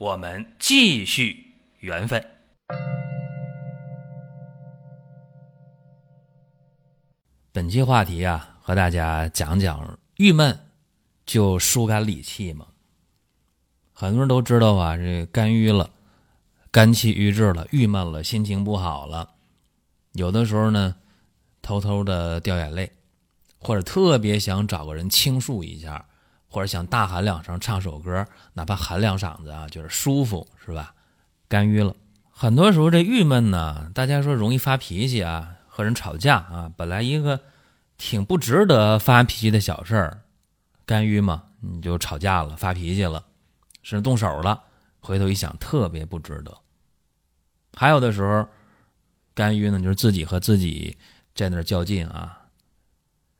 我们继续缘分。本期话题啊，和大家讲讲郁闷就疏肝理气嘛。很多人都知道啊，这肝郁了，肝气郁滞了，郁闷了，心情不好了，有的时候呢，偷偷的掉眼泪，或者特别想找个人倾诉一下，或者想大喊两声，唱首歌，哪怕喊两嗓子啊，就是舒服，是吧？肝郁了，很多时候这郁闷呢，大家说容易发脾气啊。和人吵架啊，本来一个挺不值得发脾气的小事儿，肝郁嘛，你就吵架了，发脾气了，甚至动手了。回头一想，特别不值得。还有的时候，肝郁呢，就是自己和自己在那较劲啊，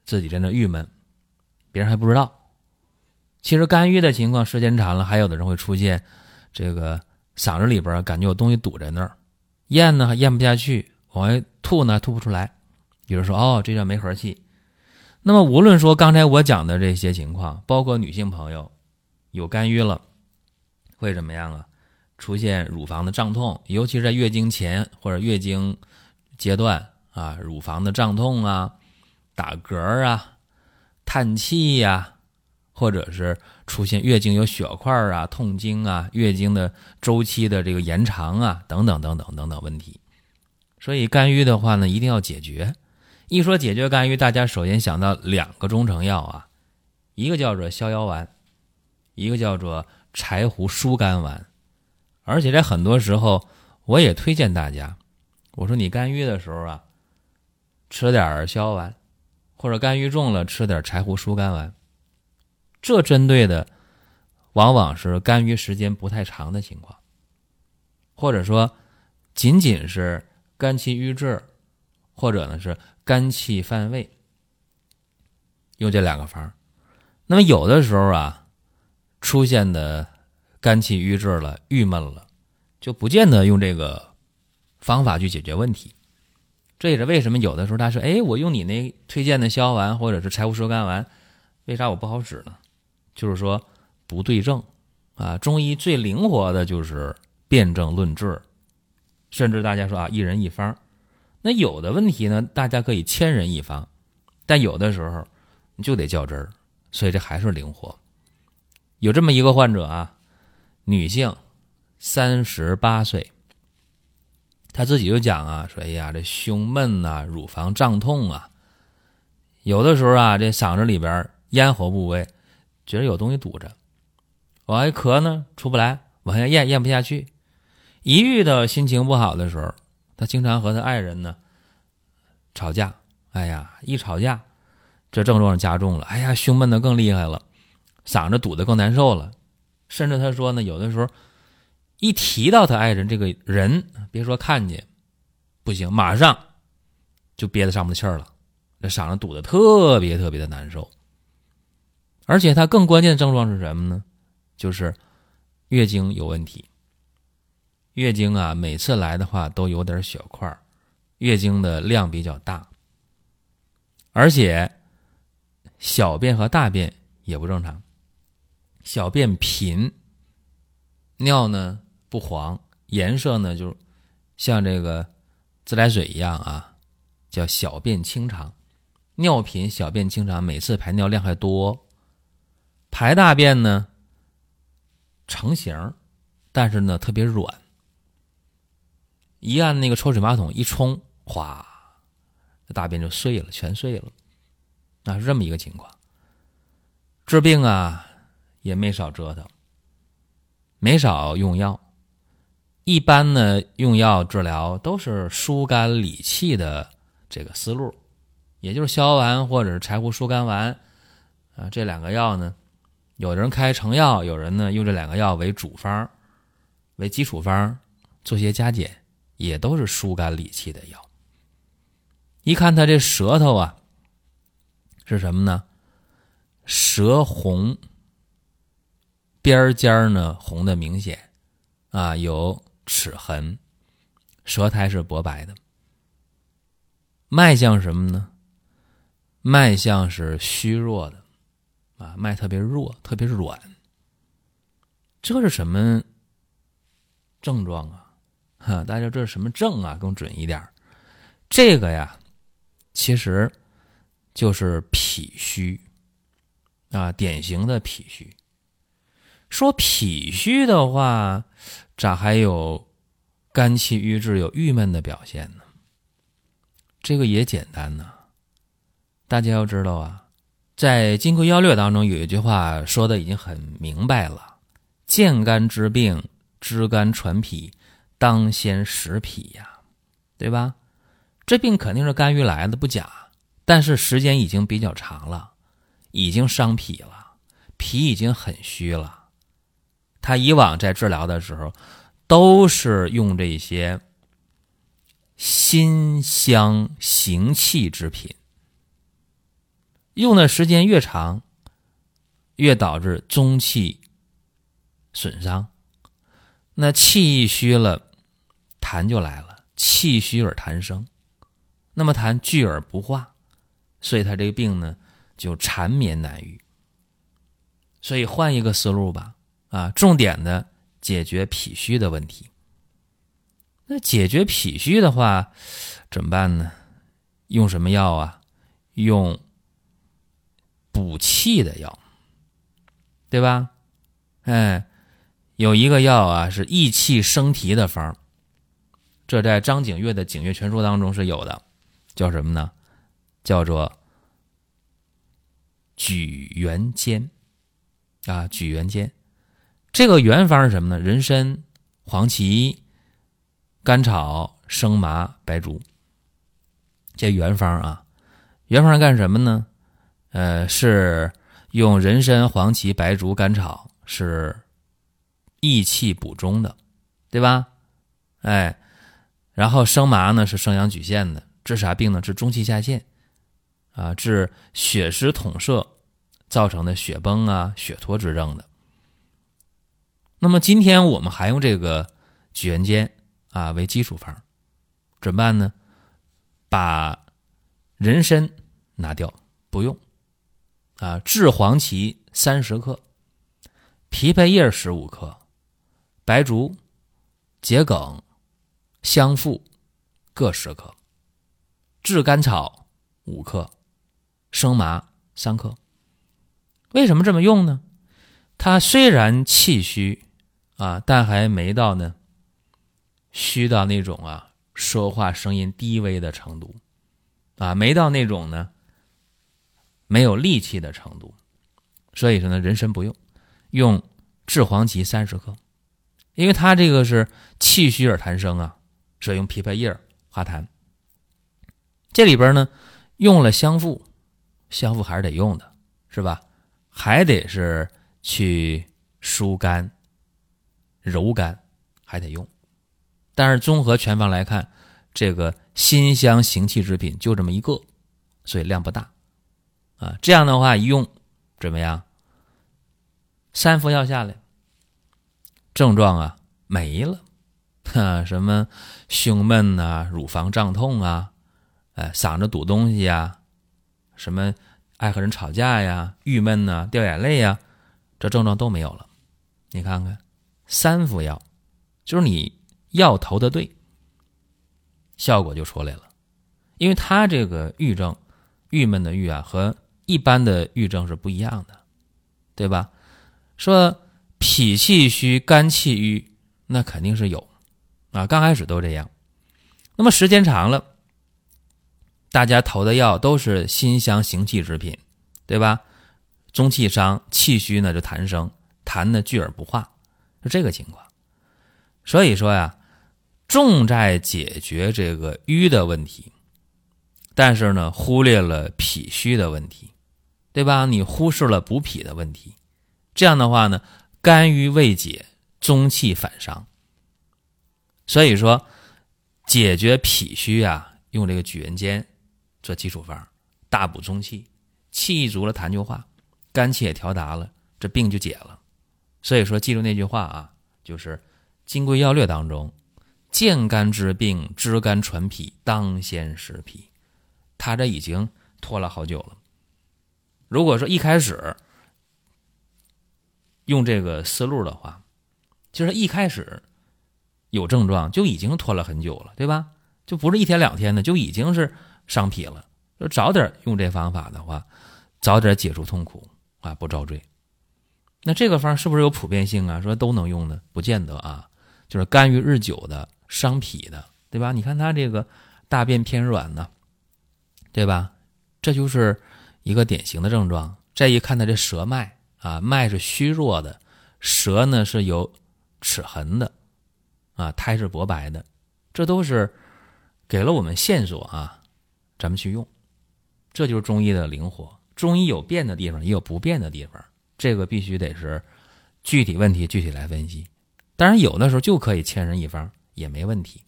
自己在那郁闷，别人还不知道。其实肝郁的情况时间长了，还有的人会出现这个嗓子里边感觉有东西堵在那儿，咽呢咽不下去。往外吐呢，吐不出来。比如说，哦，这叫没和气。那么，无论说刚才我讲的这些情况，包括女性朋友有肝郁了，会怎么样啊？出现乳房的胀痛，尤其是在月经前或者月经阶段啊，乳房的胀痛啊，打嗝啊，叹气呀，或者是出现月经有血块啊、痛经啊、月经的周期的这个延长啊，等等等等等等问题。所以肝郁的话呢，一定要解决。一说解决肝郁，大家首先想到两个中成药啊，一个叫做逍遥丸，一个叫做柴胡疏肝丸。而且在很多时候，我也推荐大家，我说你肝郁的时候啊，吃点逍遥丸，或者肝郁重了吃点柴胡疏肝丸。这针对的往往是肝郁时间不太长的情况，或者说仅仅是。肝气郁滞，或者呢是肝气犯胃，用这两个方那么有的时候啊，出现的肝气郁滞了、郁闷了，就不见得用这个方法去解决问题。这也是为什么有的时候他说：“哎，我用你那推荐的逍遥丸或者是柴胡疏肝丸，为啥我不好使呢？”就是说不对症啊。中医最灵活的就是辨证论治。甚至大家说啊，一人一方，那有的问题呢，大家可以千人一方，但有的时候你就得较真儿，所以这还是灵活。有这么一个患者啊，女性，三十八岁，她自己就讲啊，说哎呀，这胸闷呐，乳房胀痛啊，有的时候啊，这嗓子里边咽喉部位觉得有东西堵着，往外咳呢出不来，往下咽咽不下去。一遇到心情不好的时候，他经常和他爱人呢吵架。哎呀，一吵架，这症状加重了。哎呀，胸闷的更厉害了，嗓子堵得更难受了。甚至他说呢，有的时候一提到他爱人这个人，别说看见，不行，马上就憋得上不气儿了。这嗓子堵得特别特别的难受。而且它更关键的症状是什么呢？就是月经有问题。月经啊，每次来的话都有点血块月经的量比较大，而且小便和大便也不正常，小便频，尿呢不黄，颜色呢就像这个自来水一样啊，叫小便清长，尿频小便清长，每次排尿量还多，排大便呢成型，但是呢特别软。一按那个抽水马桶一冲，哗，大便就碎了，全碎了，那，是这么一个情况。治病啊，也没少折腾，没少用药。一般呢，用药治疗都是疏肝理气的这个思路，也就是逍遥丸或者是柴胡疏肝丸啊，这两个药呢，有的人开成药，有人呢用这两个药为主方，为基础方。做些加减，也都是疏肝理气的药。一看他这舌头啊，是什么呢？舌红，边尖呢红的明显，啊，有齿痕，舌苔是薄白的。脉象什么呢？脉象是虚弱的，啊，脉特别弱，特别软。这是什么症状啊？哈，大家这是什么症啊？更准一点，这个呀，其实就是脾虚啊，典型的脾虚。说脾虚的话，咋还有肝气郁滞、有郁闷的表现呢？这个也简单呐，大家要知道啊，在《金匮要略》当中有一句话说的已经很明白了：“见肝之病，知肝传脾，当先食脾呀，对吧？这病肯定是肝郁来的，不假。但是时间已经比较长了，已经伤脾了，脾已经很虚了。他以往在治疗的时候，都是用这些。”辛香行气之品，用的时间越长，越导致中气损伤。那气一虚了，痰就来了，气虚而痰生，那么痰聚而不化，所以他这个病呢就缠绵难愈。所以换一个思路吧，啊，重点的解决脾虚的问题。那解决脾虚的话，怎么办呢？用什么药啊？用补气的药，对吧？哎，有一个药啊，是益气生提的方这在张景岳的《景岳全书》当中是有的，叫什么呢？叫做举元坚啊，举元坚。这个原方是什么呢？人参、黄芪。甘草、生麻、白术，这原方啊，原方干什么呢？呃，是用人参、黄芪、白术、甘草是益气补中的，对吧？哎，然后生麻呢是生阳举陷的，治啥病呢？治中气下陷啊，治血湿统摄造成的血崩啊、血脱之症的。那么今天我们还用这个举元坚。啊，为基础方，怎么办呢？把人参拿掉，不用。啊，炙黄芪三十克，枇杷叶十五克，白术、桔梗、香附各十克，炙甘草五克，生麻三克。为什么这么用呢？它虽然气虚啊，但还没到呢。虚到那种啊，说话声音低微的程度，啊，没到那种呢，没有力气的程度，所以说呢，人参不用，用炙黄芪三十克，因为它这个是气虚而痰生啊，所以用枇杷叶化痰。这里边呢，用了香附，香附还是得用的，是吧？还得是去疏肝、柔肝，还得用。但是综合全方来看，这个辛香行气之品就这么一个，所以量不大，啊，这样的话一用怎么样？三副药下来，症状啊没了，哈，什么胸闷呐、乳房胀痛啊、哎嗓子堵东西呀、什么爱和人吵架呀、郁闷呐、掉眼泪呀，这症状都没有了。你看看，三副药，就是你。药投的对，效果就出来了。因为他这个郁症，郁闷的郁啊，和一般的郁症是不一样的，对吧？说脾气虚、肝气郁，那肯定是有啊。刚开始都这样，那么时间长了，大家投的药都是辛香行气之品，对吧？中气伤，气虚呢就痰生，痰呢聚而不化，是这个情况。所以说呀。重在解决这个瘀的问题，但是呢，忽略了脾虚的问题，对吧？你忽视了补脾的问题，这样的话呢，肝郁未解，中气反伤。所以说，解决脾虚啊，用这个举人坚做基础方，大补中气，气足了痰就化，肝气也调达了，这病就解了。所以说，记住那句话啊，就是《金匮要略》当中，健肝治病，知肝传脾，当先食脾。他这已经拖了好久了。如果说一开始用这个思路的话，就是一开始有症状就已经拖了很久了，对吧？就不是一天两天的，就已经是伤脾了。就早点用这方法的话，早点解除痛苦啊，不遭罪。那这个方是不是有普遍性啊？说都能用呢？不见得啊。就是干预日久的、伤脾的，对吧？你看他这个大便偏软呢，对吧？这就是一个典型的症状。再一看他这舌脉啊，脉是虚弱的，舌呢是有齿痕的，啊，苔是薄白的，这都是给了我们线索啊，咱们去用。这就是中医的灵活。中医有变的地方，也有不变的地方。这个必须得是具体问题具体来分析，当然有的时候就可以千人一方也没问题，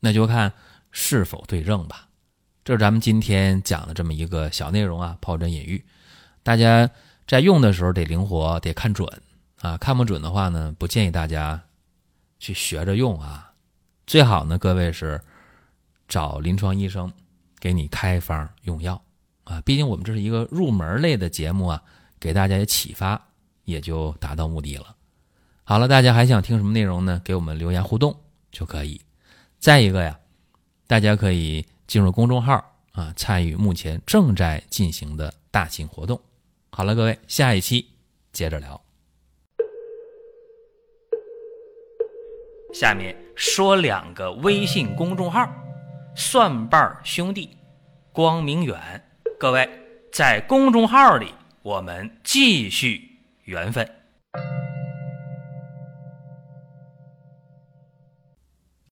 那就看是否对症吧。这是咱们今天讲的这么一个小内容啊，疱疹隐喻，大家在用的时候得灵活，得看准啊，看不准的话呢，不建议大家去学着用啊，最好呢，各位是找临床医生给你开方用药啊，毕竟我们这是一个入门类的节目啊。给大家也启发，也就达到目的了。好了，大家还想听什么内容呢？给我们留言互动就可以。再一个呀，大家可以进入公众号啊，参与目前正在进行的大型活动。好了，各位，下一期接着聊。下面说两个微信公众号：蒜瓣兄弟、光明远。各位在公众号里。我们继续缘分。